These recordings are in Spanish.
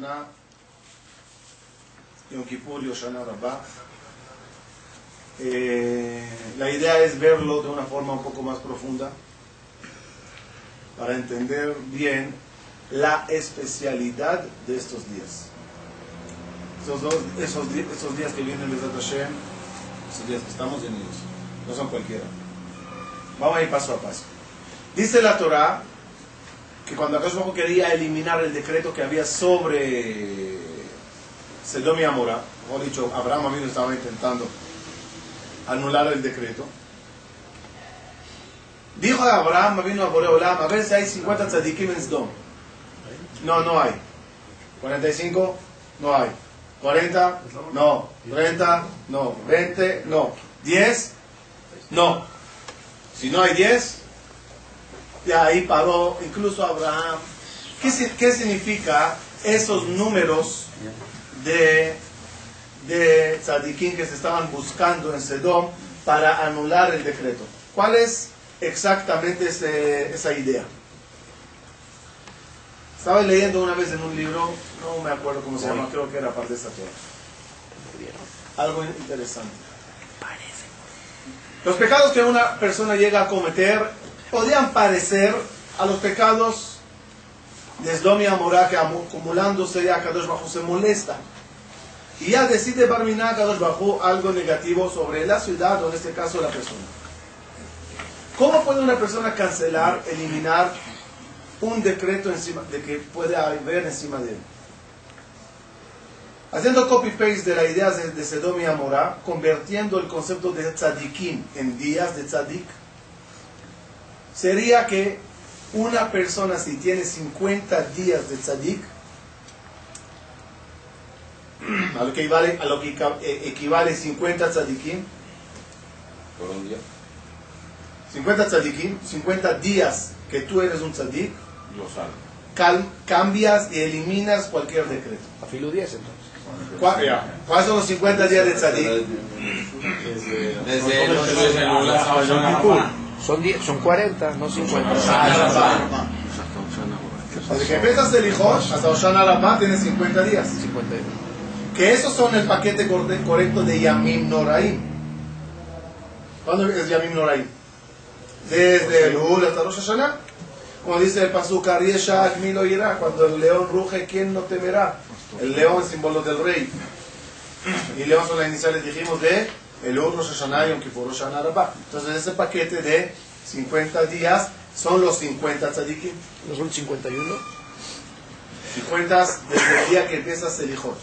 Hashanah, Yom Kippur y Hoshana Rabbah. Eh, la idea es verlo de una forma un poco más profunda para entender bien la especialidad de estos días. Esos, dos, esos, esos días que vienen Bezat Hashem, esos días que estamos en ellos, no son cualquiera. Vamos a ir paso a paso. Dice la Torah que cuando Akash quería eliminar el decreto que había sobre Sedom y Amorá, o dicho, Abraham estaba intentando anular el decreto. Dijo a Abraham, vino a Boreolam, a ver si hay 50 tzadikim en. No, no hay. 45, no hay. 40, no. 30, no. 20, no. 10, no. Si no hay 10, ya ahí paró incluso Abraham. ¿Qué, si- qué significa esos números de, de tzadikim que se estaban buscando en Sedom para anular el decreto? ¿Cuál es exactamente ese- esa idea? Estaba leyendo una vez en un libro, no me acuerdo cómo se llama, creo que era parte de esta Torah. Algo interesante. Los pecados que una persona llega a cometer podrían parecer a los pecados de Sdom y Amorá que acumulándose ya Kadosh Bajú se molesta. Y ya decide Barminá Kadosh Bajú algo negativo sobre la ciudad o en este caso la persona. ¿Cómo puede una persona cancelar, eliminar un decreto encima de que puede haber encima de él? Haciendo copy-paste de la idea de, de Sedom y Amorá, convirtiendo el concepto de tzadikim en días de tzadik, sería que una persona si tiene 50 días de tzadik, a lo que equivale, a lo que eh, equivale 50 tzadikim, Por un día. 50 tzadikim, 50 días que tú eres un tzadik, Lo salvo. cal- cambias y eliminas cualquier decreto. Afilo 10 entonces. ¿Cuál- ¿Cuáles son los 50 días de tzadik? Desde el 8 de Son, 10, son 40, no 50. Desde que empiezas el hijo hasta Oshana Rabbah tienes 50 días. 51. Que esos son el paquete correcto de Yamim Noraim. ¿Cuándo es Yamim Noraim? Desde el Ul hasta Rosh Hashanah. Como dice el Pasuk, Ariesha Akmilo irá. Cuando el león ruge, ¿quién no temerá? El león, símbolo del rey. Y león son las iniciales, dijimos, de el Ul, Rosh Hashanah y Yom Kippur, Rosh Hashanah Rabbah. Entonces ese paquete de 50 días son los 50 tzadikim. ¿No son 51? 50 desde el día que empiezas el hijo.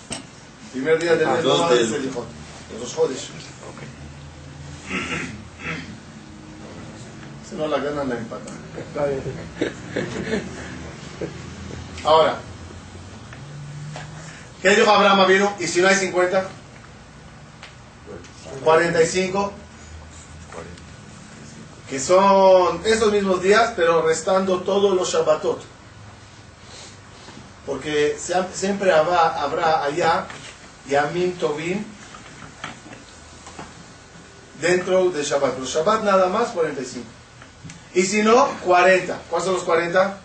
Primer día del Ah, mes el hijo. De los jodes. Si no la ganan, la empatan. Está bien. Ahora, ¿qué dijo Abraham Avinu? ¿Y si no hay 50? 45. Que son esos mismos días, pero restando todos los Shabbatot. Porque siempre habrá, allá Yamim Tovim dentro de Shabbat. Pero Shabbat nada más 45. Y si no, 40. ¿Cuáles son los 40?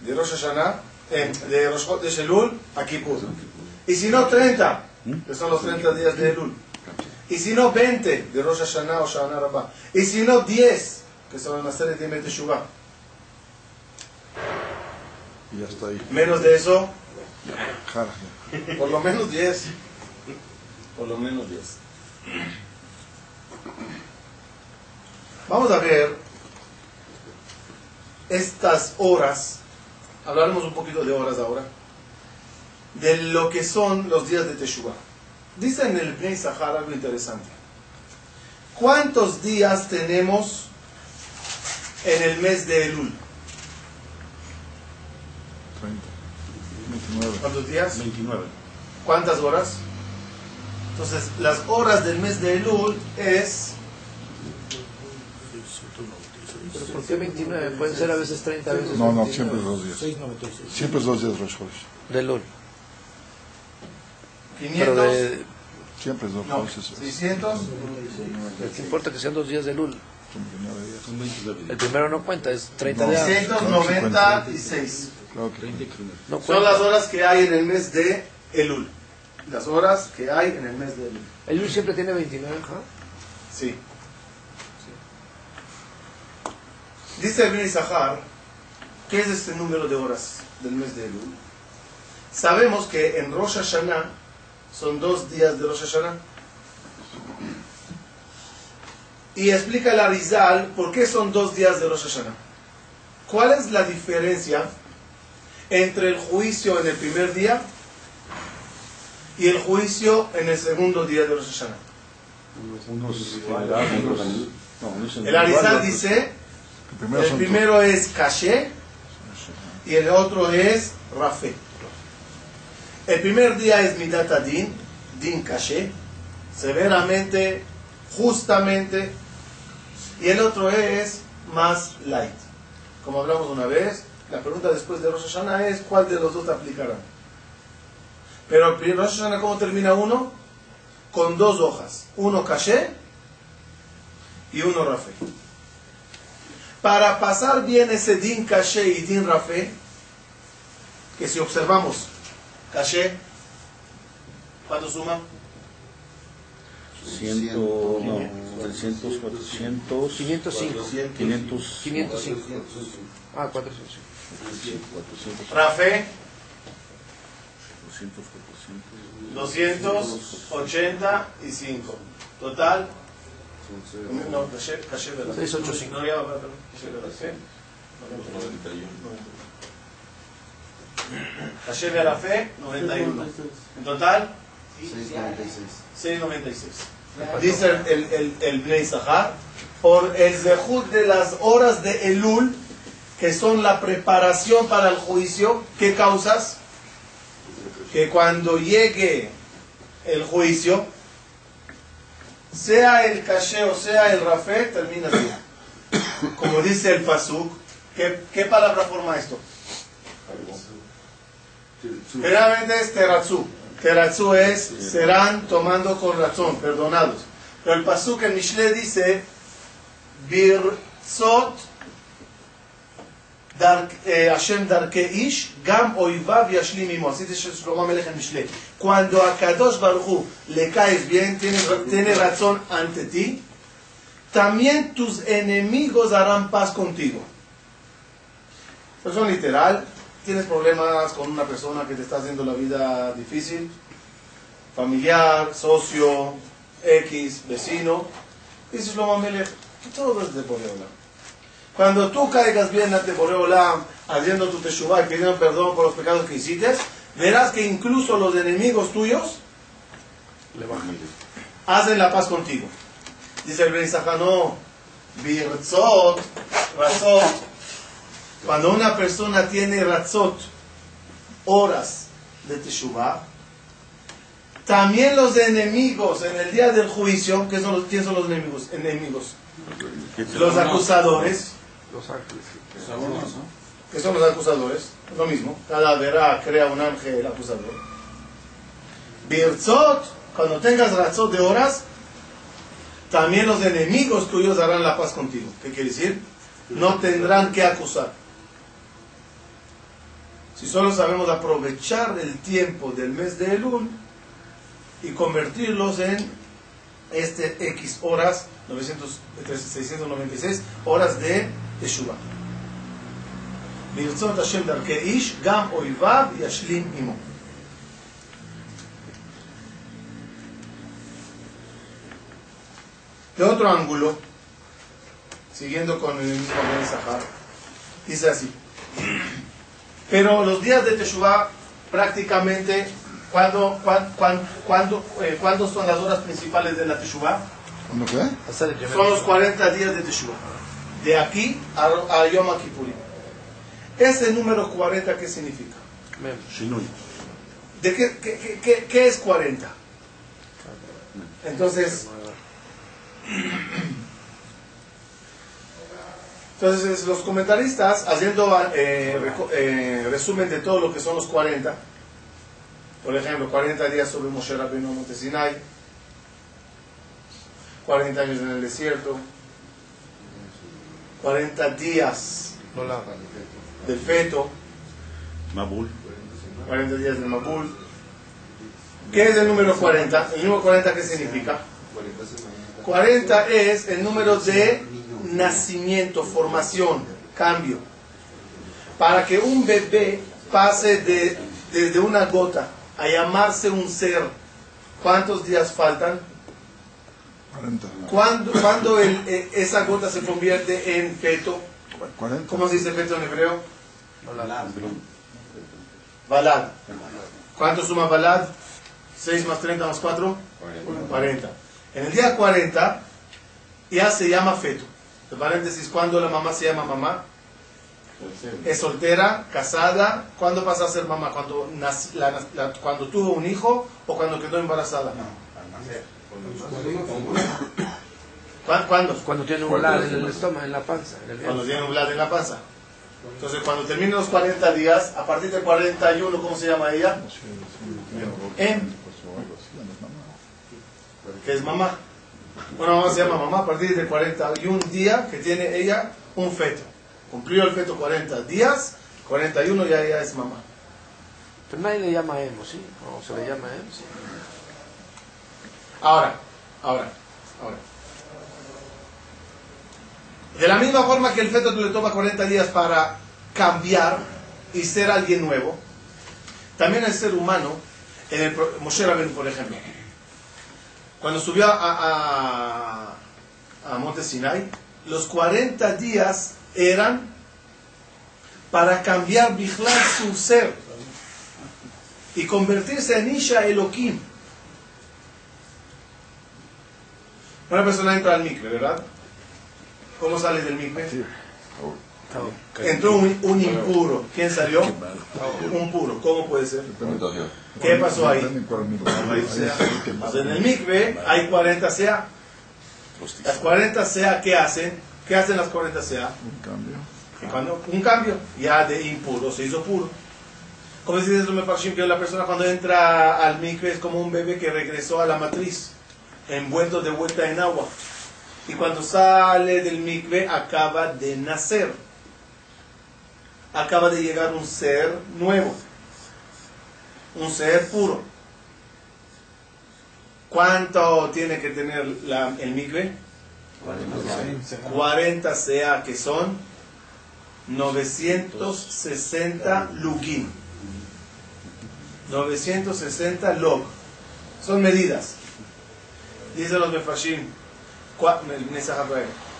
De Rosh Hashanah, eh, de Rosh de Shelul a Kippur. Y si no, 30, que son los 30 días de Elul. Y si no, 20 de Rosh Hashanah o Shana Rabbah. Y si no, 10, que son las serie de Yemei Teshuvah. Y ya está ahí. Menos de eso, por lo menos 10. Por lo menos 10. Vamos a ver estas horas. Hablaremos un poquito de horas ahora. De lo que son los días de Teshuvah. Dice en el Bnei Sahar algo interesante. ¿Cuántos días tenemos en el mes de Elul? 30. 29. ¿Cuántos días? 29. ¿Cuántas horas? Entonces, las horas del mes de Elul es ¿Pero por qué 29? Pueden ser a veces 30, a veces No, no, 29. siempre es dos días. Siempre es dos días Rosh. De LUL. 500, Pero de, Siempre es dos no, Chodesh. 600, ¿qué importa que sean dos días de LUL? Son 29 días. Son 29 El primero no cuenta, es 30 No. días. 696. Claro que No Son las horas que hay en el mes de Elul. Las horas que hay en el mes de Elul. El Luis siempre tiene 29, ¿ah? Sí. Dice el Ben Sahar, ¿qué es este número de horas del mes de Elul? Sabemos que en Rosh Hashanah son dos días de Rosh Hashanah. Y explica el Arizal por qué son dos días de Rosh Hashanah. ¿Cuál es la diferencia entre el juicio en el primer día y el juicio en el segundo día de Rosh Hashanah? Unos unos El Arizal dice el primero es caché y el otro es rafé. El primer día es midat din, din caché, severamente, justamente, y el otro es más light. Como hablamos una vez, la pregunta después de Rosh Hashanah es cuál de los dos te aplicarán. Pero Rosh Hashanah, ¿cómo termina uno? Con dos hojas, uno caché y uno rafé. Para pasar bien ese din caché y din rafé, que si observamos caché, ¿cuánto suma? Ciento, no, 300, 400, 505. 500, 505. Ah, 400. 400, Rafé, 200, 400. 285. Total, no, de la 685. No, ya, perdón, caché de la fe. 91. Caché de la fe, 91. En total, 6.96. Dice el, el, el, el Bnei Sahar, por el zehut de las horas de Elul, que son la preparación para el juicio, ¿qué causas? Que cuando llegue el juicio, sea el caché o sea el rafé, termina bien. Como dice el Pasuk, ¿qué, ¿qué palabra forma esto? Generalmente es teratzu. Teratzu es serán tomando con razón, perdonados. Pero el pasuk en Mishle dice Birzot eh, Hashem darke ish gam oivav yashlim imo. Así dice Shlomo Melech en Mishle. Cuando a Kadosh Baruch Hu le caes bien, tiene, tiene razón ante ti, también tus enemigos harán paz contigo. Eso es literal. Tienes problemas con una persona que te está haciendo la vida difícil, familiar, socio, X, vecino. Dices lo Melech, todo es de Boreolam. Cuando tú caigas bien ante Boreolam, haciendo tu teshuvah y pidiendo perdón por los pecados que hiciste, verás que incluso los enemigos tuyos hacen la paz contigo. Dice el Ben no, Birzot, razot, cuando una persona tiene razot, horas de Teshuvah, también los enemigos en el día del juicio, ¿qué son los, ¿quién son los enemigos? enemigos? Los acusadores, Los ángeles. ¿qué son los acusadores? Lo mismo, cada verá crea un ángel acusador. Birzot, cuando tengas razot de horas, también los enemigos tuyos harán la paz contigo. ¿Qué quiere decir? No tendrán que acusar. Si solo sabemos aprovechar el tiempo del mes de Elul y convertirlos en este X horas, 900, 696 horas de Teshuvah. ברצות השם דרכי איש, גם אויביו ישלים עמו. De otro ángulo, siguiendo con el mismo Ben Sahar, dice así. Pero los días de Teshuvah, prácticamente, ¿cuándo, cuán- cuán- cuándo, eh, ¿cuándo son las horas principales de la Teshuvah? ¿Cuándo qué? Hacer el Son los 40 días de Teshuvah. De aquí a, a Yom Kippurim. Ese número 40, ¿qué significa? Shinui. ¿De qué, qué- qué- qué- qué es 40? Entonces, entonces los comentaristas, haciendo eh, eh, resumen de todo lo que son los 40, por ejemplo, 40 días sobre Moshe Rabbeinu Monte Sinai, 40 años en el desierto, 40 días No la del feto, Mabul. 40 días de Mabul. ¿Qué es el número 40? ¿El número 40 qué significa? 40 es el número de nacimiento, formación, cambio. Para que un bebé pase de, desde una gota a llamarse un ser, ¿cuántos días faltan? 40. ¿Cuándo, cuándo el- eh, esa gota se convierte en feto? 40. ¿Cómo se dice feto en hebreo? Balad. ¿Cuánto suma balad? 6 más 30 más 4? 40. En el día 40 ya se llama feto. Paréntesis, ¿cuándo la mamá se llama mamá? Es soltera, casada. ¿Cuándo pasa a ser mamá? ¿Cuando, nac- la- la- cuando tuvo un hijo o cuando quedó embarazada? ¿Cuá- ¿Cuándo? Cuando tiene un lado en el estómago, en la panza. En el Cuando tiene un blad en la panza. Entonces, cuando terminen los 40 días, a partir del 41, ¿cómo se llama ella? Em, que es mamá. Una mamá se llama mamá a partir del 41 día que tiene ella un feto. Cumplió el feto 40 días, 41 ya ella es mamá. Pero nadie le llama emo, ¿sí? O se le llama emo, sí. Ahora, ahora, ahora. De la misma forma que el feto le toma 40 días para cambiar y ser alguien nuevo, también el ser humano, en el Moshe Rabbeinu, por ejemplo, cuando subió a, a, a Monte Sinai, los 40 días eran para cambiar Bichlal su ser y convertirse en Isha Elohim. Una persona entra al mikve, ¿verdad? ¿Cómo sale del mikve? Sí. Entró un, un impuro. ¿Quién salió? Un puro. ¿Cómo puede ser? ¿Qué pasó ahí? En el mikve hay 40 sea. Las 40 sea, ¿qué hacen? ¿Qué hacen las 40 sea? Un cambio. Cuando, un cambio, ya de impuro se hizo puro. Como dice el Mefarshim, que la persona cuando entra al mikve es como un bebé que regresó a la matriz, envuelto de vuelta en agua. Y cuando sale del mikve acaba de nacer. Acaba de llegar un ser nuevo. Un ser puro. ¿Cuánto tiene que tener la- el mikve? 40 sea que son 960 lugin. 960 log. Son medidas. Dicen los mefashim.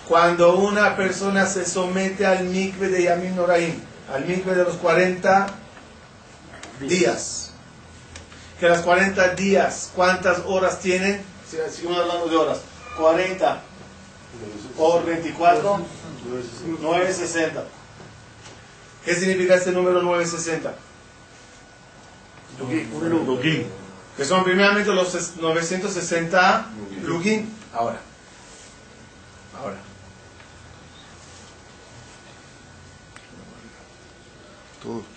Cuando una persona se somete al mikve de Yamin Noraim, al mikve de los 40 días, que las 40 días, ¿cuántas horas tienen? Si Seguimos hablando de horas. 40 por 24, 960. ¿Qué significa este número 960? Lugin. Que son primeramente los ses- 960 lugin. Ahora.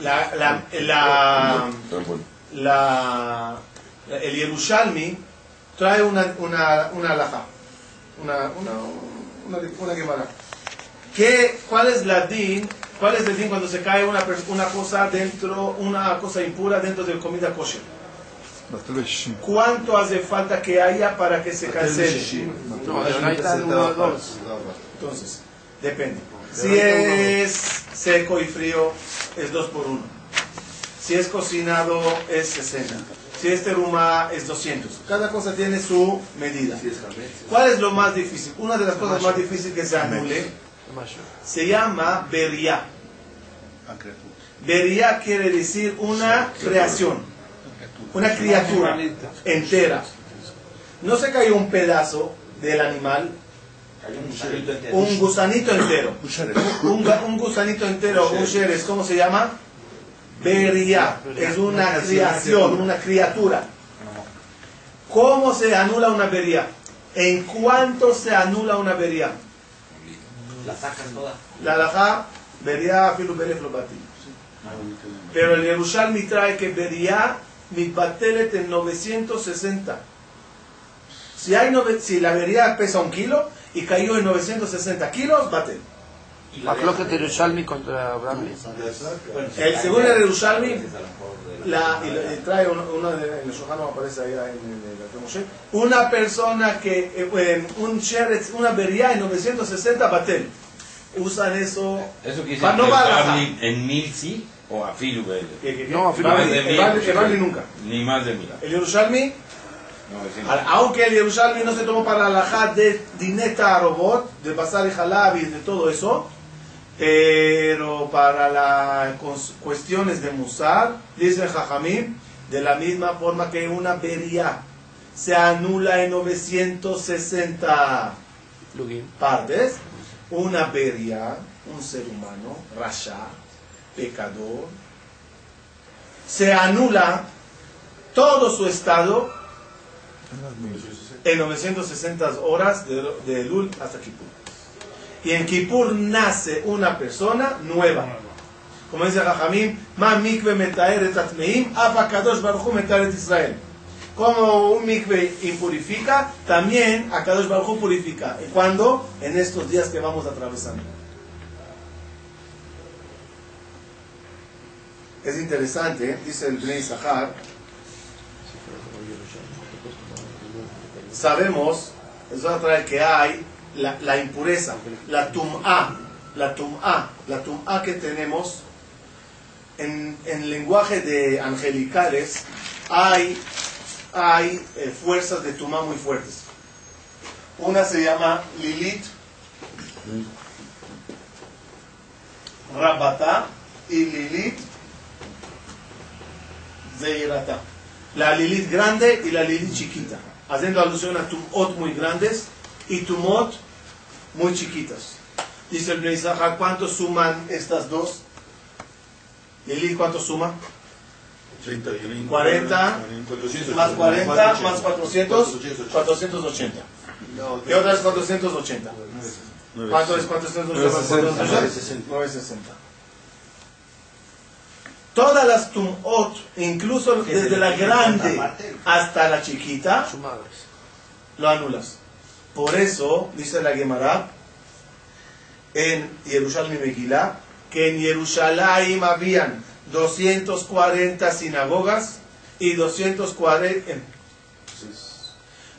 La, la, la, la- el Yerushalmi trae una, una, una alhaja, una, una, una, una. ¿Qué, ¿Cuál es la din? ¿Cuál es el din cuando se cae una, una cosa dentro, una cosa impura dentro de comida kosher? ¿Cuánto hace falta que haya para que se cancele? No, uno dos. Entonces, depende. Si es seco y frío, es 2 por 1. Si es cocinado, es 60. Si es teruma, es 200. Cada cosa tiene su medida. ¿Cuál es lo más difícil? Una de las cosas más difíciles que se anule se llama beria. Beria quiere decir una creación, una criatura entera. No se cayó un pedazo del animal, un gusanito entero. Un, gusanito entero, un ¿cómo se llama? Beria. Es una creación, una criatura. ¿Cómo se anula una beria? ¿En cuánto se anula una beria? La sacas toda. La alajá, beria filu. Pero el Yerushalmi trae que beria mitbatelet en 960. Si, hay nove- si la beria pesa un kilo y cayó en 960 kilos, bate. Afloja Yerushalmi contra Bramley. El segundo el Yerushalmi, la, y, le- y trae uno, uno de, en el Aruch aparece ahí en el, en el una persona que, eh, un sheretz, una beria en 960 batel. Usan eso. Eso quiere Pa- decir no que va a la Bamli en mil sí o a filu No, de Bamli nunca. Ni más de mil. El Yerushalmi, Aunque el Yerushalmi no se tomó para la alajá de dineta robot, de pasar y jalab y de todo eso, pero para las cuestiones de Musar, dice Jajamim, de la misma forma que una beria se anula en 960 Lugim. partes, una beria, un ser humano, rasha, pecador, se anula todo su estado en 960 horas de, de Elul hasta Kippur. Y en Kippur nace una persona nueva. Como dice Jajamim, Ma mikve metaer et atmeim, kadosh baruch hu metaer et Israel. Como un mikve impurifica, también a Kadosh Baruj Hu purifica. ¿Y cuándo? En estos días que vamos atravesando. Es interesante, dice el Bnei Sahar, sabemos, eso va a traer que hay la, la impureza, la tum'a, la tum'a, la tum'a que tenemos en, en lenguaje de angelicales hay, hay eh, fuerzas de tum'a muy fuertes. Una se llama Lilith, Rabata y Lilith Zeirata. La Lilith grande y la Lilith chiquita, haciendo alusión a tumot muy grandes y tumot muy chiquitas. Dice el Zahar, ¿cuánto suman estas dos? Lilith, ¿cuánto suma? 40 más 40 más 400, 480. ¿Qué otra es 480? ¿Cuánto es 480? 960. Todas las tumot, incluso desde la grande hasta la chiquita, lo anulas. Por eso, dice la Gemara, en Jerusalén y Megilá, que en Jerusalén habían 240 sinagogas y 240, eh,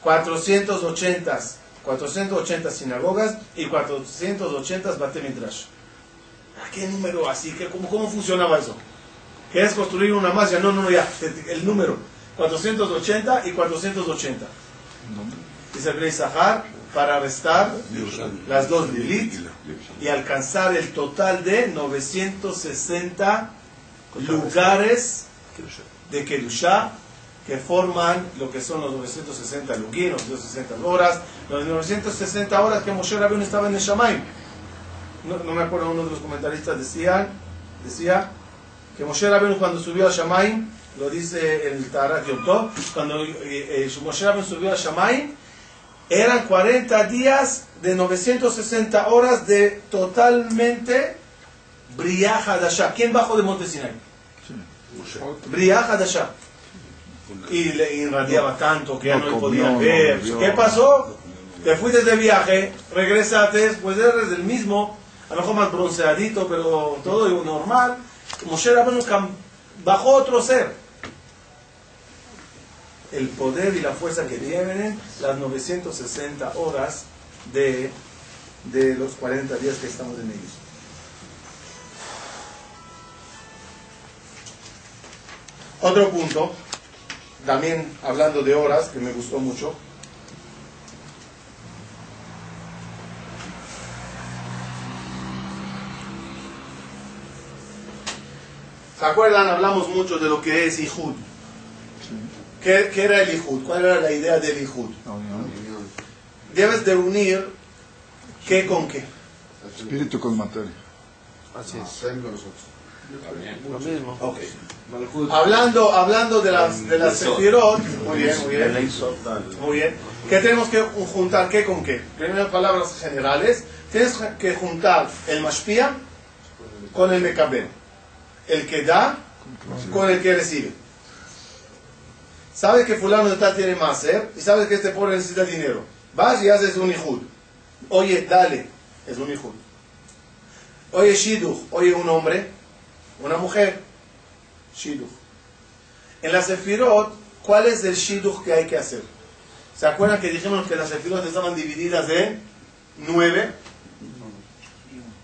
480, 480 sinagogas y 480 Bate Midrash. ¿A qué número así? ¿Qué, cómo, ¿Cómo funcionaba eso? ¿Quieres construir una más? Ya, no, no, ya, el número. 480 y 480. Dice el Sahar, para restar las dos Lilith y alcanzar el total de 960 lugares de Kedushá que forman lo que son los 960 Lugim, los 960 horas, los 960 horas que Moshe Rabbeinu estaba en el Shamaim. No, no me acuerdo, uno de los comentaristas decía, decía que Moshe Rabbeinu cuando subió a Shamaim, lo dice el Tarat Yom cuando eh, eh, Moshe Rabbeinu subió a Shamaim, eran 40 días de 960 horas de totalmente Briah Hadashah. ¿Quién bajó de Monte Sinai? Briah Hadashah. Y le irradiaba tanto que ya no, no ver. ¿Qué pasó? Te fuiste de viaje, regresaste, pues eres el mismo, a lo mejor más bronceadito, pero todo normal. Moshe Rabbeinu bajó otro ser el poder y la fuerza que tienen las 960 horas de, de los 40 días que estamos en ellos. Otro punto, también hablando de horas, que me gustó mucho. ¿Se acuerdan? Hablamos mucho de lo que es Ihud. ¿Qué, qué era el Ihud? ¿Cuál era la idea del unión. Debes de unir qué con qué. Espíritu con materia. Así es. Con nosotros. Lo mismo. Ok. Hablando, hablando de las, de las Sefirot, muy bien, muy bien. Muy bien. ¿Qué tenemos que juntar qué con qué? Primero palabras generales. Tienes que juntar el Mashpia con el Mekabel. El que da con el que recibe. Sabes que fulano de tal tiene más, ¿eh? Y sabes que este pobre necesita dinero. Vas y haces un Ihud. Oye, dale. Es un Ihud. Oye Shidduch, oye un hombre, una mujer. Shidduch. En la Sefirot, ¿cuál es el Shidduch que hay que hacer? ¿Se acuerdan que dijimos que las Sefirot estaban divididas en nueve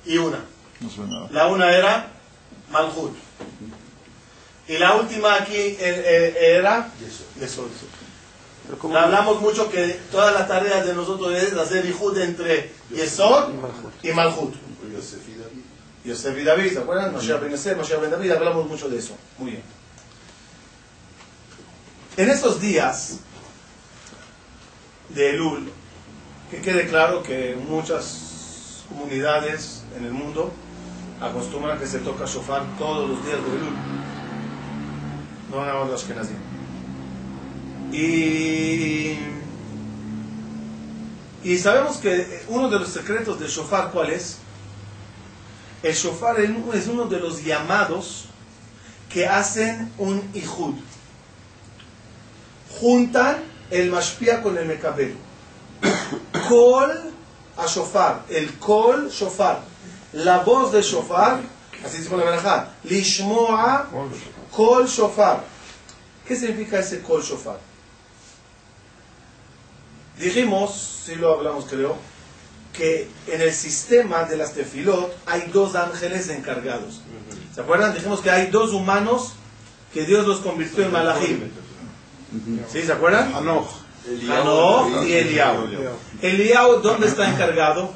y una? No suena nada. La una era Malhut. Y la última aquí eh, eh, era Yesod. Hablamos mucho que todas las tareas de nosotros es hacer Ihud entre Yesod y Malhut. Yosef y David, ¿se acuerdan? Moshe Ben Yosef, Moshe Ben David, hablamos mucho de eso. Muy bien. En estos días de Elul, que quede claro que muchas comunidades en el mundo acostumbran que se toca shofar todos los días de Elul. No nada más los que Y, y sabemos que uno de los secretos del shofar, ¿cuál es? El shofar es uno de los llamados que hacen un ihud. Juntan el mashpia con el mekabel. Kol a shofar. El kol shofar. La voz de shofar. Así se pone la verajá. Lishmoa kol shofar. ¿Qué significa ese kol shofar? Dijimos, si lo hablamos creo, que en el sistema de las tefilot hay dos ángeles encargados. ¿Se acuerdan? Dijimos que hay dos humanos que Dios los convirtió en malachim. ¿Sí? ¿Se acuerdan? Hanoch. Hanoch y Eliao. Eliao, ¿dónde está encargado?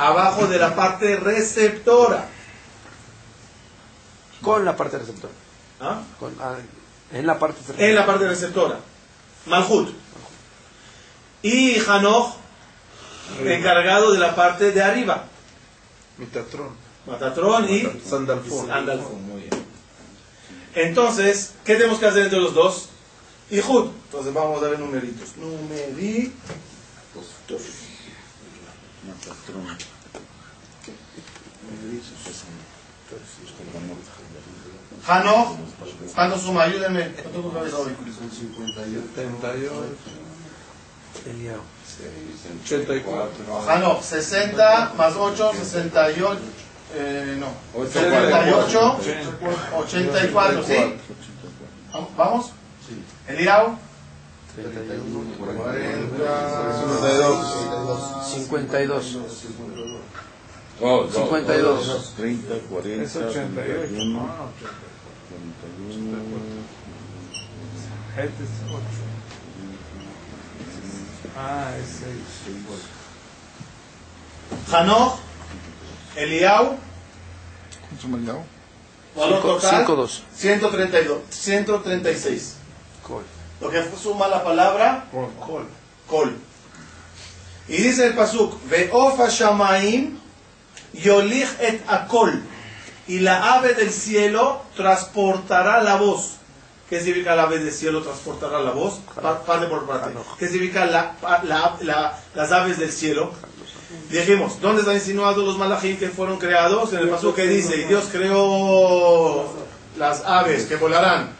Abajo de la parte receptora. con la parte receptora. ¿Ah? Con, ah, en la parte receptora. En la parte receptora. Malhut. Y Hanoch, encargado de la parte de arriba. Mitatrón. Matatrón y Sandalfón. Andalfón. Muy bien. Entonces, ¿qué tenemos que hacer entre los dos? Ihud. Entonces vamos a ver numeritos. Numeritos. Hanoch, ¿cuánto suma? Ayúdenme. No cabeza hoy. 78. Eliao. 84. Hanoch, 60 más 8, 68. Eh, no. 78, 84, ¿sí? ¿Vamos? Eliao. 52. Oh, no. 52. 30, 40, Es 88. 41, Ah, 41. Este es 8. Ah, es 6. Hanoch, Eliao, ¿Cuánto me llamo? valor total 5-2. 132, 136. Col. Lo que suma la palabra Col. Kol. Y dice el Pasuk, Veofa Shamaim Yolich et Akol. Y la ave del cielo transportará la voz. ¿Qué significa la ave del cielo transportará la voz? Pa- Parte por parte. ¿Qué significa la- pa- la- la- las aves del cielo? Dijimos, ¿dónde están insinuados los malachim que fueron creados? En el Pasuk que dice, y Dios creó las aves que volarán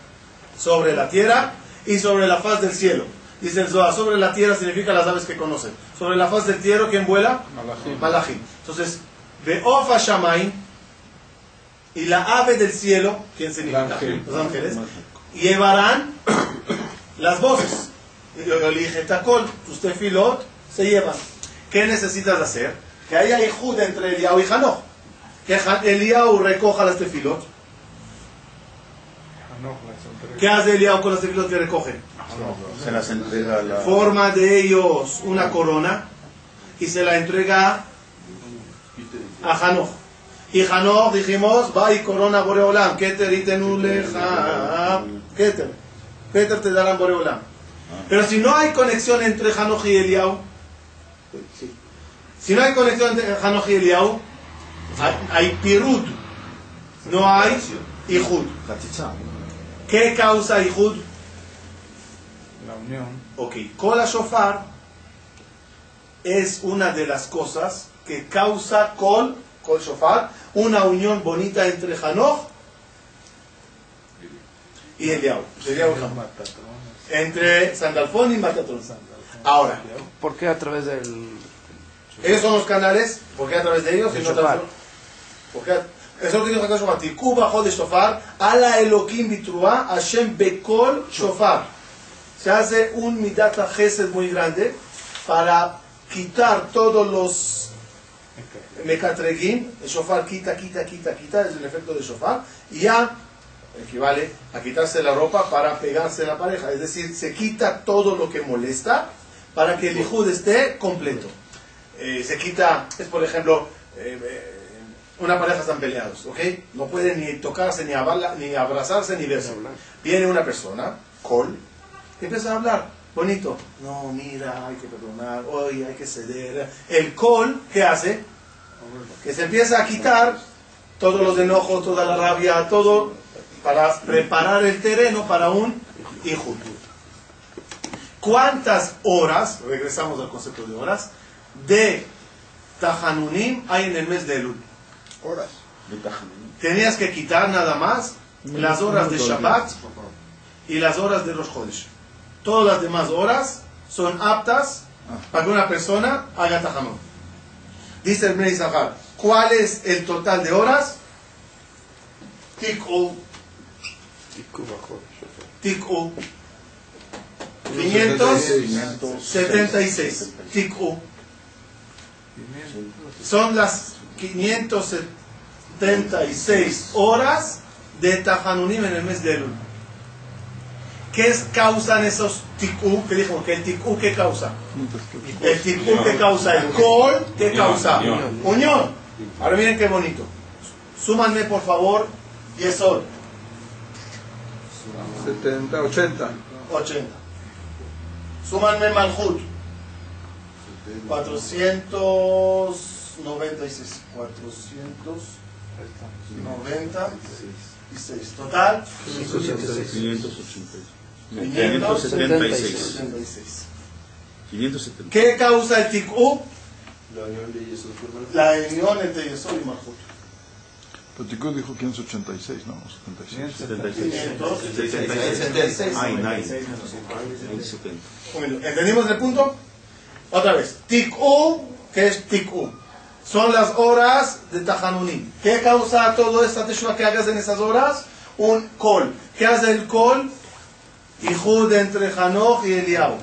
sobre la tierra y sobre la faz del cielo. Dice el Zohar, sobre la tierra significa las aves que conocen. Sobre la faz del cielo, ¿quién vuela? Malachim. Entonces, Beofa Shamaim y la ave del cielo, ¿quién significa? ángel. Los ángeles. Llevarán las voces. Yo elige Tacol, tus tefilot se llevan. ¿Qué necesitas hacer? Que haya Ihud entre Eliau y Hanoch. Que Eliau recoja las tefilot. ¿Qué hace Eliau con las tefilot que recoge? Se las entrega la. forma de ellos una corona y se la entrega a Hanoch. Y Hanoch, dijimos, va y corona Boreolam. Keter itenuleja. Keter. Keter te darán Boreolam. Pero si no hay conexión entre Hanoch y Eliau, si no hay conexión entre Hanoch y Eliau, hay, hay pirut. No hay Ihud. ¿Qué causa Ihud? La unión. Ok, cola shofar es una de las cosas que causa col, col shofar, una unión bonita entre Hanoch y Eliau. Entre Sandalfón y Matatrón. Ahora, ¿Por qué a través del Ellos son los canales, porque a través de ellos, El y no shofar. eso es lo que dijo Hakadosh Baruch Hu, Tikú bajo de shofar, ala Elohim bitrua, Hashem bekol shofar. Se hace un midata gesed muy grande para quitar todos los mecatregim, el shofar quita, quita, quita, quita, es el efecto del shofar, y ya equivale a quitarse la ropa para pegarse la pareja, es decir, se quita todo lo que molesta para que el ijud esté completo. Eh, se quita, es por ejemplo, eh, una pareja están peleados, ¿ok? No pueden ni tocarse, ni, abala- ni abrazarse, ni verse. Viene una persona, col, y empieza a hablar, bonito. No, mira, hay que perdonar, hoy hay que ceder. El col, ¿qué hace? Que se empieza a quitar todos los enojos, toda la rabia, todo, para preparar el terreno para un hijo. ¿Cuántas horas, regresamos al concepto de horas, de Tajanunim hay en el mes de Elul? Horas. Tenías que quitar nada más las horas de Shabbat y las horas de Rosh Chodesh. Todas las demás horas son aptas para que una persona haga Tajanun. Dice el Bnei Zahar, ¿cuál es el total de horas? Tik'u. Tik'u. 576. Tik'u. Son las 576 horas de Tajanunim en el mes de Elul. ¿Qué es- causan esos tikú? ¿Qué dijo? Que el tikú que causa. El tikú que causa el col, ¿qué causa? unión. Ahora miren qué bonito. Súmanme por favor Yesod, 70, 80. 80. Súmanme Malhut, 496. 496. Total, 586. 576. 576. 570. ¿Qué causa el tikú? La unión entre Yesod y Malhut. Pero Tikkun dijo 586, no, 76. 76. 76. Ay, nine. 70. Un minuto. ¿Entendimos el punto? Otra vez. Tikú, ¿qué es tikú? Son las horas de Tajanunim. ¿Qué causa todo esta teshuva que hagas en esas horas? Un kol. ¿Qué hace el kol? Hijud entre Hanoch y Eliau.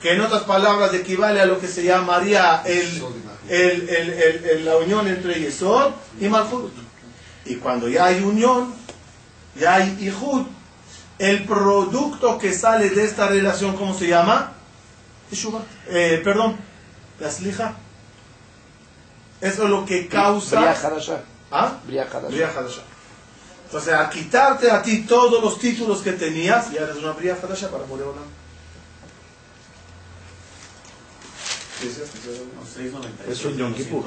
Que en otras palabras equivale a lo que se llamaría el, el- la unión entre Yesod y Malchut. Y cuando ya hay unión, ya hay Hijud, el producto que sale de esta relación, ¿cómo se llama? Eh, perdón, la slija. Eso es lo que causa... ¿Ah? Bria Hadasha. Bria Hadasha. Entonces, a quitarte a ti todos los títulos que tenías, ya eres una Bria Hadasha para poder hablar. Eso en Yom Kippur.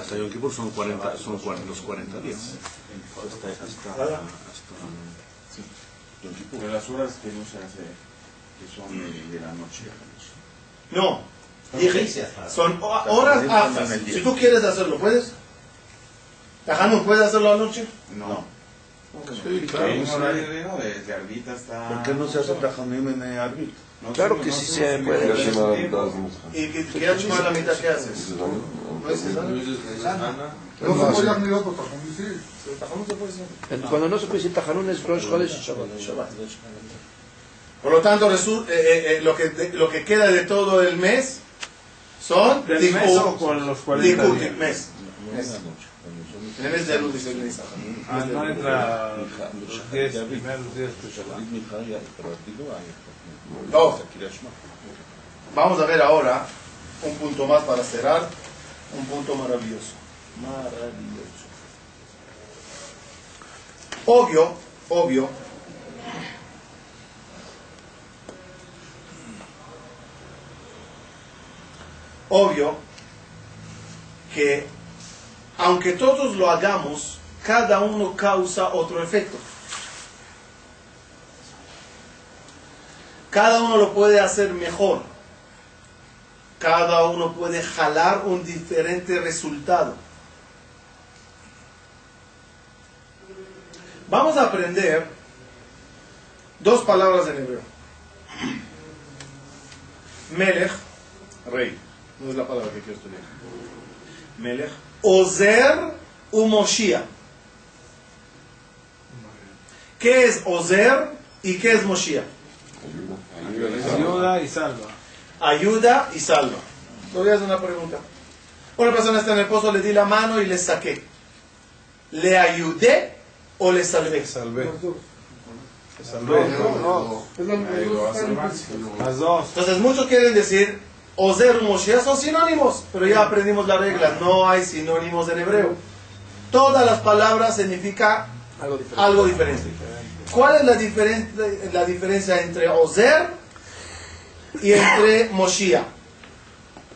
Hasta Yom Kippur son 40, son 40, los 40 días. Hasta, hasta, hasta Yom Kippur. Pero las horas que no se hace, que son de, de la noche. No, dije, son ho- horas aptas. Si tú quieres hacerlo, ¿puedes? Tajanun, ¿puedes hacerlo anoche? No. Sí, claro. horario de, Arbita hasta... ¿Por qué no se hace Tajanim en Arbit? No, Claro sí, que no, sí sí, se sí, puede. sí, sí, Y que quieras chumar la mitad, ¿qué haces? ¿No es? No se puede Tajanun se puede hacer. Cuando no se puede decir Tajanun es Rosh Chodesh y Shabbat. Por lo tanto, eh, eh, eh, lo, que, de- lo que queda de todo el mes son ¿Del mes o con los 40 Tikú, días? mes. En el mes de Elul dice el Mesaj. Ah, no entra los 10 primeros días de Shabbat. No. Vamos a ver ahora un punto más para cerrar, un punto maravilloso. Maravilloso. Obvio, obvio. Obvio que aunque todos lo hagamos, cada uno causa otro efecto. Cada uno lo puede hacer mejor. Cada uno puede jalar un diferente resultado. Vamos a aprender dos palabras en hebreo. Melech, rey. No es la palabra que quiero estudiar. Melech. Ozer u Moshiach. ¿Qué es Ozer y qué es Moshiach? Ayuda y salva. Ayuda y salva. Te voy a hacer una pregunta. Una persona está en el pozo, le di la mano y le saqué. ¿Le ayudé o le salvé? Salvé. Salvé. Las dos. Entonces muchos quieren decir, Ozer y Moshiach son sinónimos, pero ya aprendimos la regla, no hay sinónimos en hebreo. Todas las palabras significan Algo diferente. algo diferente. ¿Cuál es la, diferen- la diferencia entre Ozer y entre Moshiach?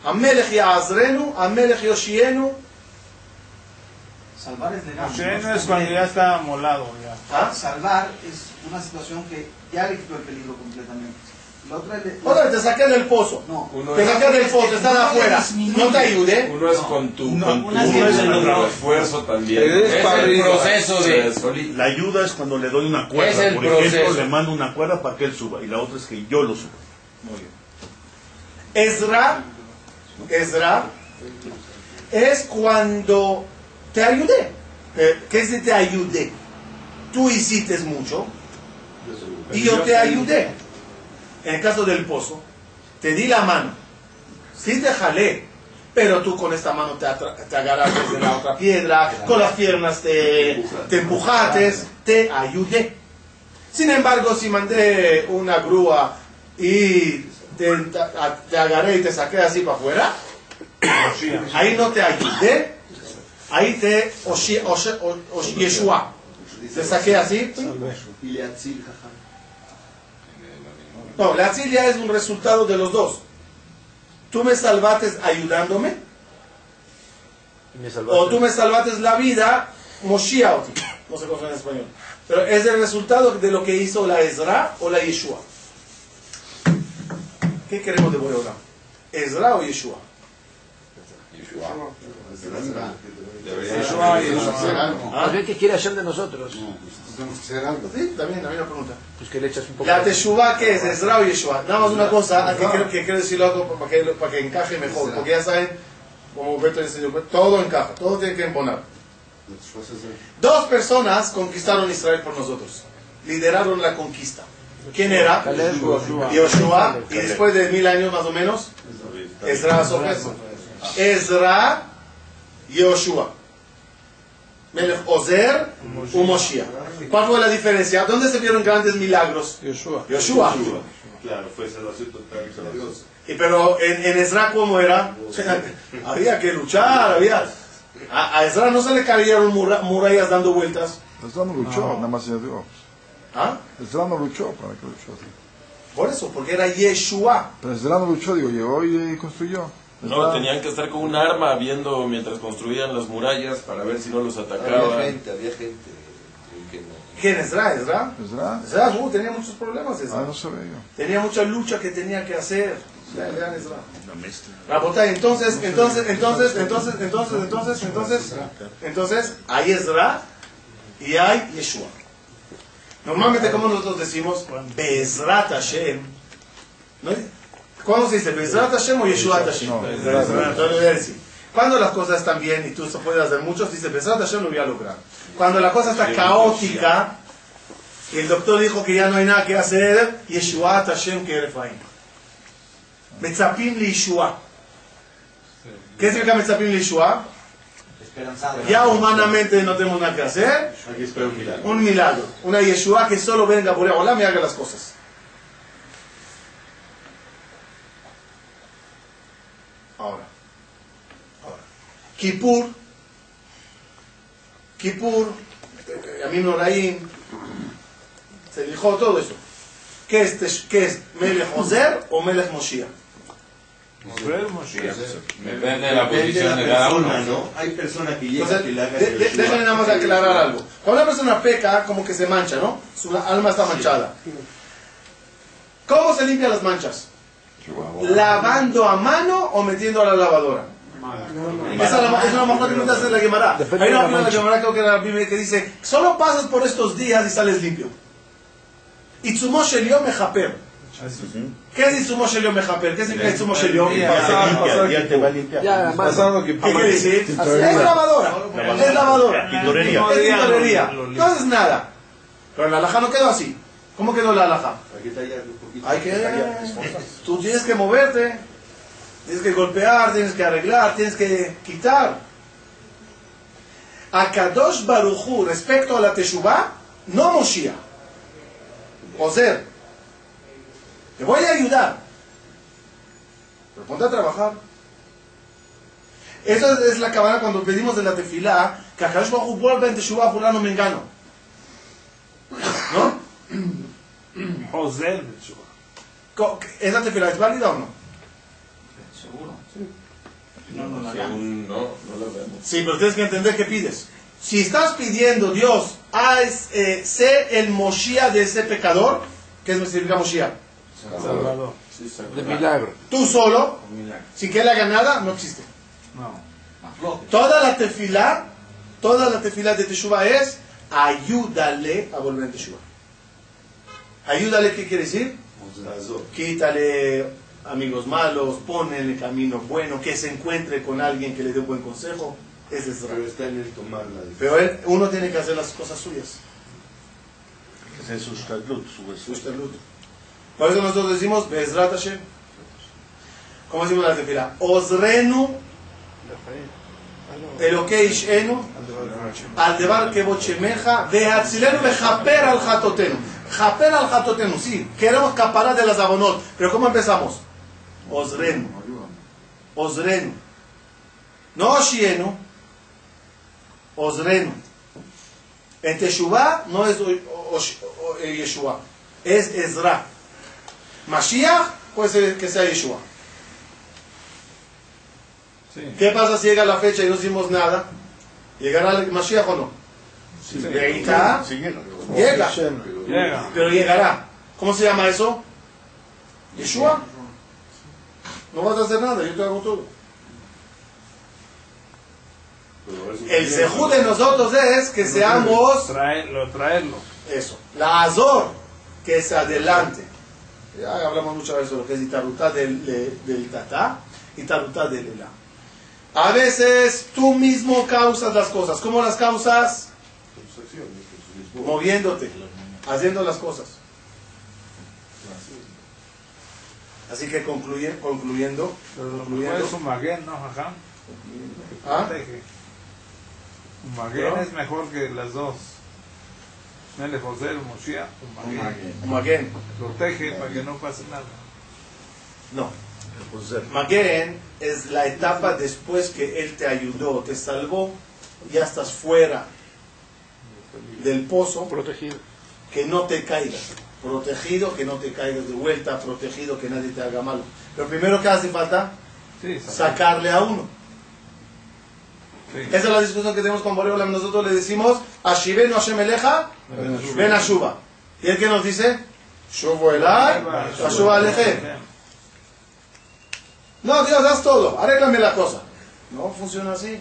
Amelech Yaazrenu, Amelech Yoshienu. Salvar es legal. Sheno es cuando ya está molado. Ya. ¿Ah? Salvar es una situación que ya le quitó el peligro completamente. La otra es de- Otra vez te saqué del pozo. No. Uno Te saqué del pozo, estás No le afuera. No te ayude. uno es con tu, No, con tu, una uno es esfuerzo también. Es el proceso de. La ayuda es cuando le doy una cuerda. Es el Por ejemplo, proceso. le mando una cuerda para que él suba. Y la otra es que yo lo suba. Muy bien. Ezra, Ezra, es cuando te ayudé. Eh, ¿Qué es de te ayudé? Tú hiciste mucho y yo te ayudé. En el caso del pozo, te di la mano. Sí te jalé, pero tú con esta mano te, te agarraste de la otra piedra, con las piernas te, te te ayudé. Sin embargo, si mandé una grúa y te, te agarré y te saqué así para afuera, ahí no te ayudé, ahí te Yeshua. Te saqué así. Y le atzil, jajam. No, la ya es un resultado de los dos. Tú me salvaste ayudándome, me o tú me salvaste la vida, Moshiach, no sé cómo en español. Pero es el resultado de lo que hizo la Ezra o la Yeshua. ¿Qué queremos de Boreolam? ¿Ezra o Yeshua? Yeshua ¿qué quiere Hashem de nosotros? Sí, también, también una pregunta. Pues que le echas un poco La. Teshuvah, ¿qué es? ¿Ezra o Yeshua? Nada más una cosa, que quiero, que quiero decirlo algo para que, para que encaje mejor. Porque ya saben, como Beto enseñó, todo encaja, todo tiene que emponar. Dos personas conquistaron Israel por nosotros. Lideraron la conquista. ¿Quién era? Yoshua. Y después de mil años más o menos, Ezra Sofes. Ezra, Yoshua. Melech Ozer, u Moshiach. ¿Cuál fue la diferencia? ¿Dónde se vieron grandes milagros? Yoshua. Yoshua. Claro, fue salvación total y Dios. Y pero en, en Ezra, ¿cómo era? Había que luchar, había... A, a Ezra no se le cayeron murra- murallas dando vueltas. Ezra no luchó, nada más se dio. ¿Ah? Ezra no luchó, ¿para qué luchó? Por eso, porque era Yeshua. Pero Ezra no luchó, digo, llegó y construyó. No, pues tenían que estar con un arma viendo mientras construían las murallas para ver si no los atacaban. Había gente, había gente. Eh, ¿Quién es Ezra? Ezra, Ezra. Ezra uh, tenía muchos problemas. Ah, no sabía yo. Tenía mucha lucha que tenía que hacer. Vean, vean Ezra. La botella. Entonces, entonces, entonces, entonces, entonces, entonces, entonces, entonces, hay Ezra y hay Yeshua. Normalmente, como nosotros decimos, Bezrat Hashem, ¿no? ¿Cuándo se dice Bezrat Hashem o Yeshua Hashem? No, le voy a decir, Cuando las cosas están bien y tú se puedes hacer muchos, dice Bezrat Hashem lo voy a lograr. Cuando la cosa está caótica y el doctor dijo que ya no hay nada que hacer, Yeshua Hashem que Refaim. Metzapim li Yeshua. ¿Qué significa Metzapim li Yeshua? Ya humanamente no tenemos nada que hacer. Aquí espera un milagro. Un milagro. Una Yeshua que solo venga por Olam y haga las cosas. Ahora. Ahora. Kippur. Kippur. Yamin Noraim. Se dijo todo eso. ¿Qué es, qué es Melech Ozer o Melech Moshiach? Depende de la posición de cada persona. ¿no? Hay personas que llegan Entonces, que le hagan de- de- Yeshua. déjenme nada más aclarar algo. Cuando una persona peca, como que se mancha, ¿no? Su alma está manchada. ¿Cómo se limpian las manchas? ¿Lavando a mano o metiendo a la lavadora? Esa es la- es mejor pregunta la Gemara. Hay una opinión de la. Gemara, creo que la Biblia, que dice, solo pasas por estos días y sales limpio. Itzumo. ¿Qué es Itzumo Shel Yom Mejaper? ¿Qué significa Itzumo Shel Yom? Limpia, ya te va a limpiar. Ya, mano. Pasado que ¿Qué quiere decir? Es lavadora. Es lavadora. Tintorería. Es tintorería. No es nada. Pero la alhaja no quedó así. ¿Cómo quedó la alhaja? Hay que. Tú tienes que moverte. Tienes que golpear, tienes que arreglar, tienes que quitar. A Kadosh Baruchu respecto a la Teshuvah, no Moshiach. Ozer. Te voy a ayudar. Pero ponte a trabajar. Eso es, la cabana cuando pedimos de la tefilá que a Kadosh Baruch Hu vuelva en Teshuvah fulano mengano. ¿No? José, Co- ¿Esa tefilá es válida o no? Seguro. Según no, no lo vemos. Sí, pero tienes que entender qué pides. Si estás pidiendo, Dios, haz, eh, sé el Moshiach de ese pecador, ¿qué significa Moshiach? Salvador. Sí, seguro. De milagro. Tú solo, sin que él haga nada, no existe. No. Toda la tefilá, toda la tefilá de Teshuvah es ayúdale a volver en Teshuvah. Ayúdale, ¿qué quiere decir? Quítale amigos malos, el camino bueno, que se encuentre con alguien que le dé un buen consejo. Ese es Pero está en el tomar la decisión. Pero él- uno tiene que hacer las cosas suyas. Es su shtatlut, su shtalut. Por eso nosotros decimos Bezrat Hashem. ¿Cómo decimos la tefilá? Osrenu Elokei Ishenu al debar que bochemeja vehatzilenu vejaper al jatotenu. Japer al jatotenu, sí. Queremos caparar de las abonot. Pero ¿cómo empezamos? Osrenu. Osrenu. No Oshienu. Osrenu. En Teshuvah no es eh, Yeshua. Es Ezra. Mashiach puede ser que sea Yeshua. Sí. ¿Qué pasa si llega la fecha y no hicimos nada? ¿Llegará el Mashiach o no? Sí. Sí, llega. Llega. Pero llegará. ¿Cómo se llama eso? Yeshua. No vas a hacer nada, yo te hago todo. El sejú de nosotros es que seamos Traerlo, traerlo. eso. La azor, que es adelante. Ya hablamos muchas veces de lo que es itarutá del, de- del tatá y tarutá del elá. A veces tú mismo causas las cosas. ¿Cómo las causas? Moviéndote, haciendo las cosas. Así que concluye, concluyendo, concluyendo. es un maguen, ¿no, Jajam? ¿Ah? Protege. Un maguen ¿No? es mejor que las dos. Mele José, el Moshiach, un. Maguen. Protege para que no pase nada. No. Maguen es la etapa después que Él te ayudó, te salvó, ya estás fuera del pozo, Protegido. que no te caigas. Protegido, que no te caigas de vuelta, protegido, que nadie te haga malo. Lo primero que hace falta, Sí, sacarle a uno. sí. Esa es la discusión que tenemos con Boreolam. Nosotros le decimos, Ashivenu Hashem Eleja, ven a Shuba. ¿Y él que nos dice? Shubo Elai, Ashuba Aleje. No, Dios, haz todo, arréglame la cosa. No funciona así.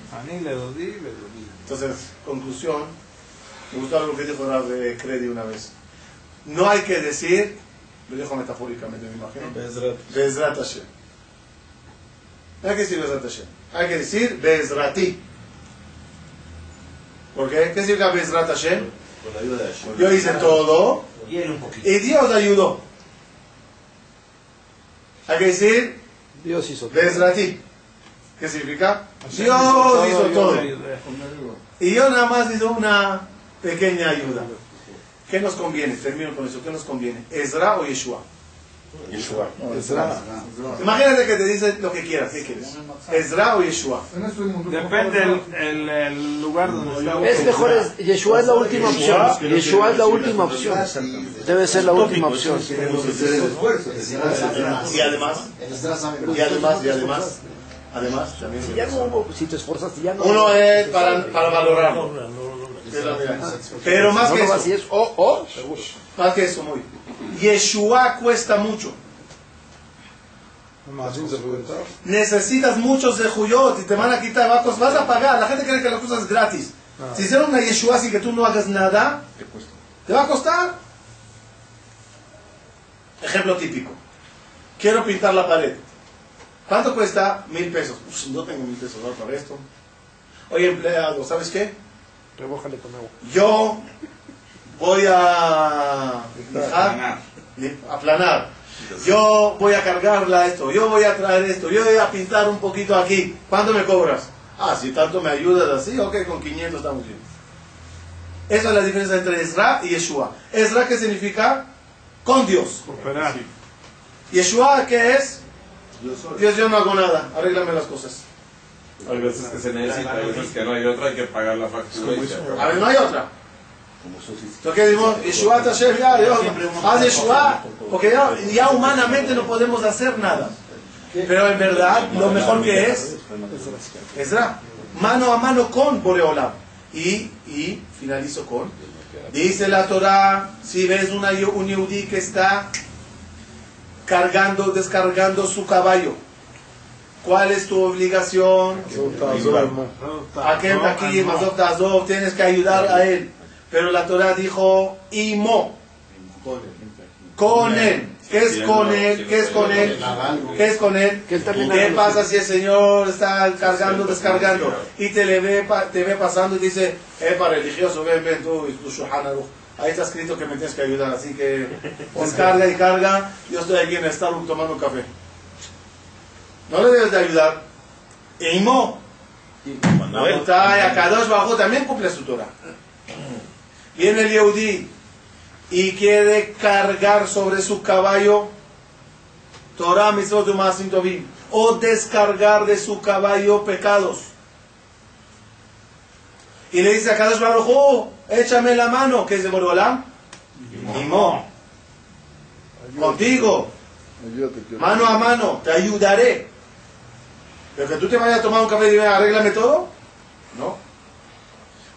Entonces, conclusión, me gustó algo que dijo Rav de Credi una vez. No hay que decir, lo dijo metafóricamente, me imagino, Bezrat Hashem. No hay que decir Bezrat Hashem. Hay que decir Bezrati. ¿Por qué? ¿Qué significa Bezrat Hashem? Con la ayuda de Hashem. Yo hice todo Y él un poquito. y Dios ayudó. Hay que decir Dios hizo todo. Bezrati. ¿Qué significa? Dios hizo todo. Y yo nada más hice una pequeña ayuda. ¿Qué nos conviene? Termino con eso. ¿Qué nos conviene? ¿Ezra o Yeshua? Yeshua. Imagínate que te dice lo que quieras. ¿Qué quieres? ¿Ezra o Yeshua? Depende el, el, el lugar donde está. Es mejor, es, Yeshua es la última opción. Yeshua es la última opción. Debe ser la última opción. Y además, y además, y además, además, también se Ya no si te esforzaste, ya no. Uno es para, para valorarlo. Pero más que eso, más que eso, muy. Yeshua cuesta mucho. Necesitas muchos de Juyot y te van a quitar, vas a- vas a pagar. La gente cree que la cosa es gratis. Si hicieron una Yeshua sin que tú no hagas nada, Te va a costar. Ejemplo típico. Quiero pintar la pared. ¿Cuánto cuesta? Mil pesos. Uf, no tengo mil pesos para esto. Oye, empleado, ¿sabes qué? Rebójale con agua. Yo voy a dejar, aplanar. Yo voy a cargarla esto. Yo voy a traer esto. Yo voy a pintar un poquito aquí. ¿Cuánto me cobras? Ah, si tanto me ayudas así, ok, con 500 estamos bien. Esa es la diferencia entre Ezra y Yeshua. Ezra, ¿qué significa? Con Dios. Cooperar. Yeshua, ¿qué es? Dios, yo no hago nada. Arréglame las cosas. Hay veces que se necesita, hay veces que no hay otra, hay que pagar la factura. A ver, no hay otra. Entonces, ¿qué decimos? Yeshua Tashem, ya, Dios, haz Yeshua. Porque ya, ya humanamente no podemos hacer nada. Pero en verdad, lo mejor que es, Ezra, mano a mano con Boreolam. Y, y finalizo con, dice la Torah, si ves una, un yehudí que está cargando, descargando su caballo, ¿cuál es tu obligación? Aquí, aquí, Mazot Tazov, tienes que ayudar a él. Pero la Torah dijo, Imo, con él. ¿Qué es con él? ¿Qué es con él? ¿Qué es con él? Que ¿Qué pasa si el Señor está cargando, descargando y te le ve, te ve pasando y dice, para religioso, ven, ven tú y tu. Ahí está escrito que me tienes que ayudar, así que descarga y carga. Yo estoy aquí en el Starbucks tomando café. No le debes de ayudar. Imo, Vuelta y Akadosh Bajo también cumple su Torah. Viene el Yehudí y quiere cargar sobre su caballo Torah Mitzvot Umasim Tovim o descargar de su caballo pecados. Y le dice a Kadosh Baruj Hu, échame la mano, que es de Borolam. Imo, contigo, Ayúdate, mano a mano, te ayudaré. Pero que tú te vayas a tomar un café y digas, arréglame todo, no.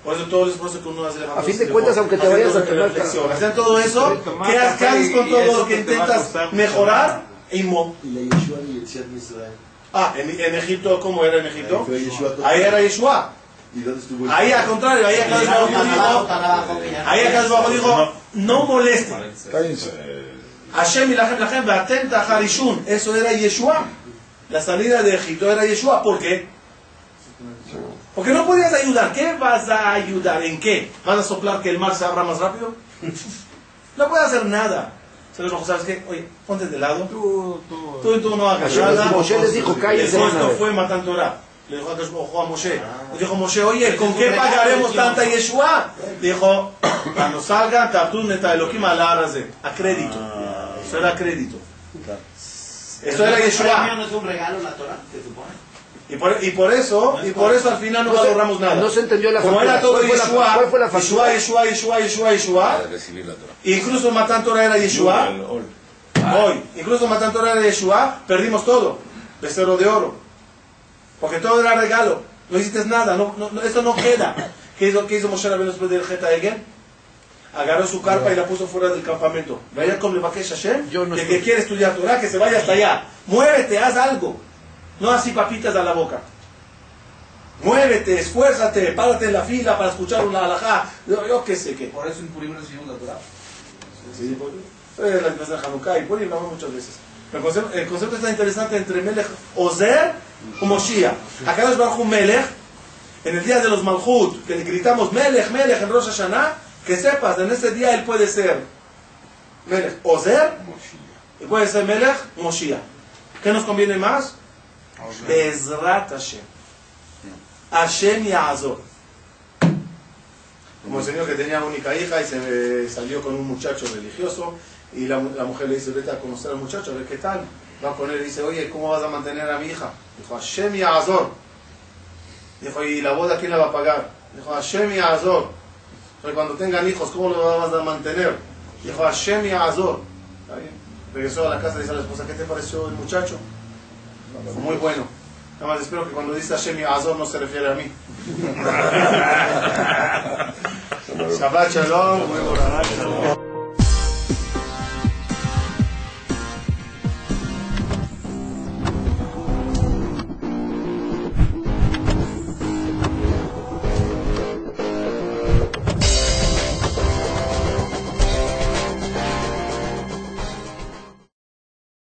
Por eso todo el esfuerzo que uno hace. A fin de cuentas, aunque te vayas a tomar reflexión, hacer todo eso, ¿qué, ha- qué haces con todo lo que intentas mejorar? Imo. Y la Yeshua y Yetziat Israel. Ah, en, en Egipto, ¿cómo era en Egipto? Ahí era Yeshua. ¿Y dónde estuvo el- Ahí al contrario, ahí acá dijo, ahí acá dijo, no molesten. Cállense. Hashem y Lahem Lahem, atenta Harishun. Eso era Yeshua. La salida de Egipto era Yeshua. ¿Por qué? Porque no podías ayudar. ¿Qué vas a ayudar? ¿En qué? ¿Vas a soplar que el mar se abra más rápido? No puedes hacer nada. Se los ¿sabes qué? Oye, ponte de lado. Tú, tú. Tú y tú no hagas nada. Moshe les dijo, cállense, ver. fue Matan Torah. Le dijo a Moshe. Le dijo Moshe, oye, ¿con qué pagaremos tanta Yeshua? Dijo, cuando salgan, Tabtun Neta Elohim al. A crédito. Eso era crédito. Eso era Yeshua. no es un regalo la Torah, se supone. Y por, y por eso, y por eso al final no No ahorramos nada. no se entendió la Como era todo ¿Cuál fue la- Yeshua, cuál fue la Yeshua, factura? Yeshua, Yeshua, Yeshua, Yeshua. recibir la Torah. Incluso Matan Torah era Yeshua. Hoy, incluso Matan Torah de Yeshua, perdimos todo. Becerro de oro. Porque todo era regalo. No hiciste nada. No, no, no- esto no queda. ¿Qué hizo, qué hizo Moshe Rabbeinu después del Geta Egen? Agarró su carpa y la puso fuera del campamento. Vaya con Levakesh Hashem. Yo no que, que quiere estudiar Torah, que se vaya hasta allá. Muévete, haz algo. No así papitas a la boca. Muévete, esfuérzate, párate en la fila para escuchar una alajá. Yo, yo qué sé qué. Por eso en Purim recibimos la Torah. Sí, pues, eh, la diferencia de Hanukkah y Purim hablamos muchas veces. El concepto, el concepto está interesante entre Melech Ozer y Moshiach. Acá es Baruch Hu Melech, en el día de los Malchut, que le gritamos Melech, Melech en Rosh Hashanah, que sepas, en ese día él puede ser Melech Ozer y puede ser Melech Moshiach. ¿Qué nos conviene más? Bezrat Hashem. Hashem Yazor. Como el señor que tenía única hija y se salió con un muchacho religioso y la, la mujer le dice, vete a conocer al muchacho, a ver qué tal. Va con él y dice, oye, ¿cómo vas a mantener a mi hija? Dijo, Hashem Yazor. Dijo, ¿y la boda quién la va a pagar? Dijo, Hashem Yazor. Pero cuando tengan hijos, ¿cómo lo vas a mantener? Dijo, Hashem. Está bien. Regresó a la casa y dice a la esposa, ¿qué te pareció el muchacho? Fue muy bueno. Nada más espero que cuando dice Hashem Yazor no se refiere a mí. Shabbat Shalom.